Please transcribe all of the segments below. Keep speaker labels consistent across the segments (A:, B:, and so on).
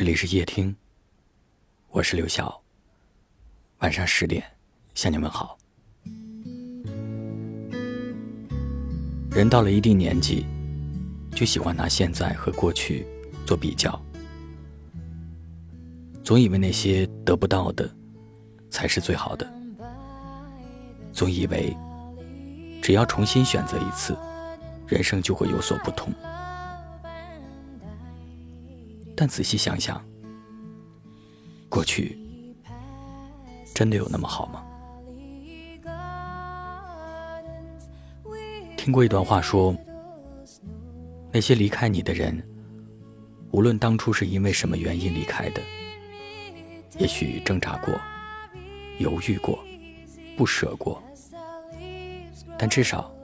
A: 这里是夜听，我是刘晓。晚上十点向你们好。人到了一定年纪，就喜欢拿现在和过去做比较，总以为那些得不到的才是最好的，总以为只要重新选择一次，人生就会有所不同。但仔细想想，过去真的有那么好吗？听过一段话，说那些离开你的人，无论当初是因为什么原因离开的，也许挣扎过、犹豫过、不舍过，但至少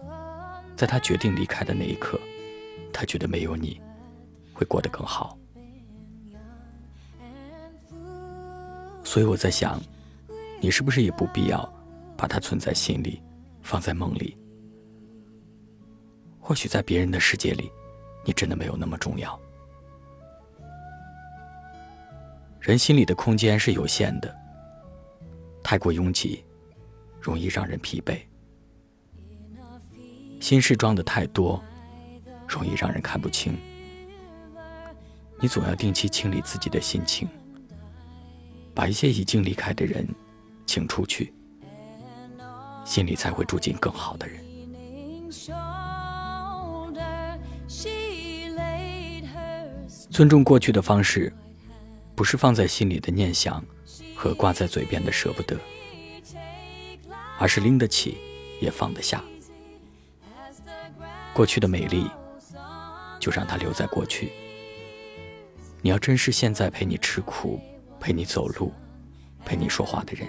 A: 在他决定离开的那一刻，他觉得没有你会过得更好。所以我在想，你是不是也不必要把它存在心里，放在梦里？或许在别人的世界里，你真的没有那么重要。人心里的空间是有限的，太过拥挤，容易让人疲惫；心事装的太多，容易让人看不清。你总要定期清理自己的心情。把一些已经离开的人请出去，心里才会住进更好的人。尊重过去的方式，不是放在心里的念想和挂在嘴边的舍不得，而是拎得起也放得下。过去的美丽，就让它留在过去。你要珍视现在陪你吃苦。陪你走路，陪你说话的人，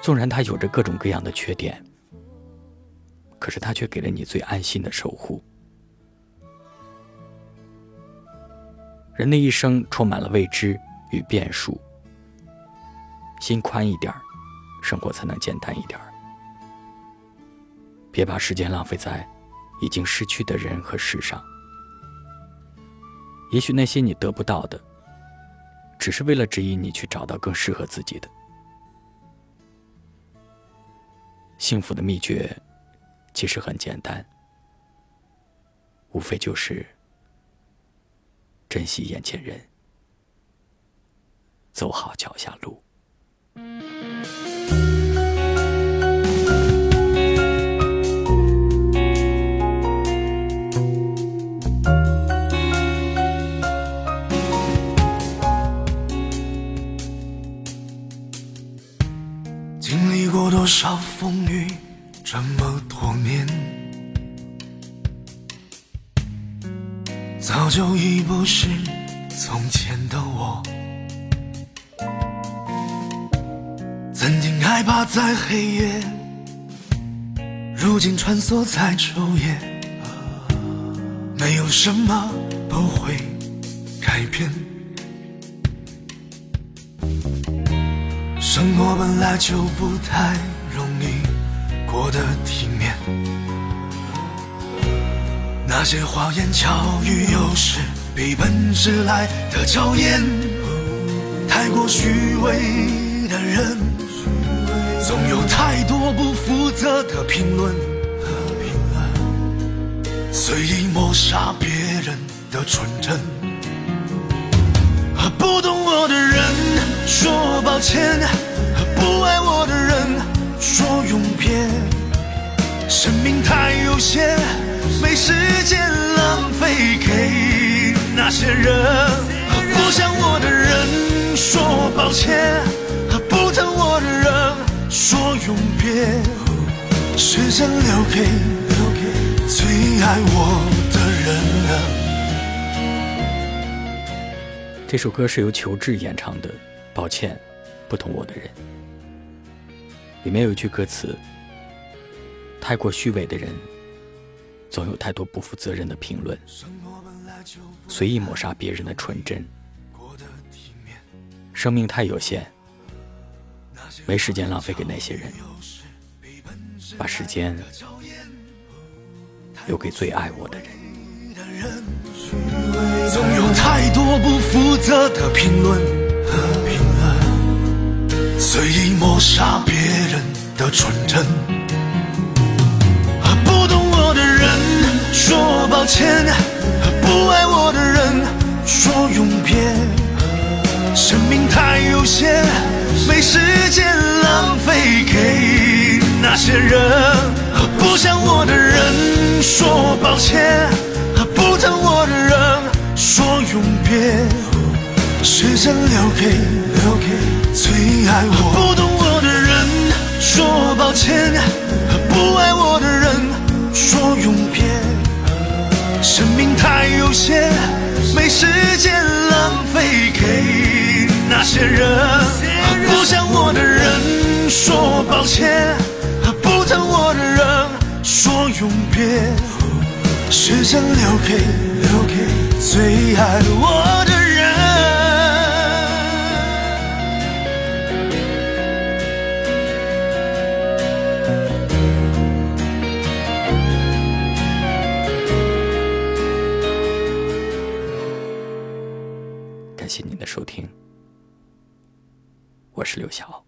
A: 纵然他有着各种各样的缺点，可是他却给了你最安心的守护。人的一生充满了未知与变数，心宽一点生活才能简单一点别把时间浪费在已经失去的人和事上，也许那些你得不到的。只是为了指引你去找到更适合自己的幸福的秘诀，其实很简单，无非就是珍惜眼前人，走好脚下路。
B: 多少风雨，这么多年，早就已不是从前的我。曾经害怕在黑夜，如今穿梭在昼夜。没有什么不会改变。生活本来就不太容易过得体面，那些花言巧语有时比本事来的娇艳。太过虚伪的人，总有太多不负责的评论，随意抹杀别人的纯真。和不懂我的人说抱歉。有限，没时间浪费给那些人。不想我的人说抱歉，不疼我的人说永别，时间留给留给最爱我的
A: 人。这首歌是由裘志演唱的，《抱歉，不疼我的人》。里面有一句歌词：“太过虚伪的人，总有太多不负责任的评论，随意抹杀别人的纯真。生命太有限，没时间浪费给那些人，把时间留给最爱我的人。”
B: 总有太多不负责的评论和评论，随意抹杀别人的纯真。抱歉，不爱我的人说永别。生命太有限，没时间浪费给那些人。不想我的人说抱歉，不疼我的人说永别。时间留给留给最爱我。不懂我的人说抱歉，不爱我的人说永别。生命太有限，没时间浪费给那些人。不想我的人说抱歉，不疼我的人说永别。时间留给留给最爱我。
A: 感谢您的收听，我是刘晓。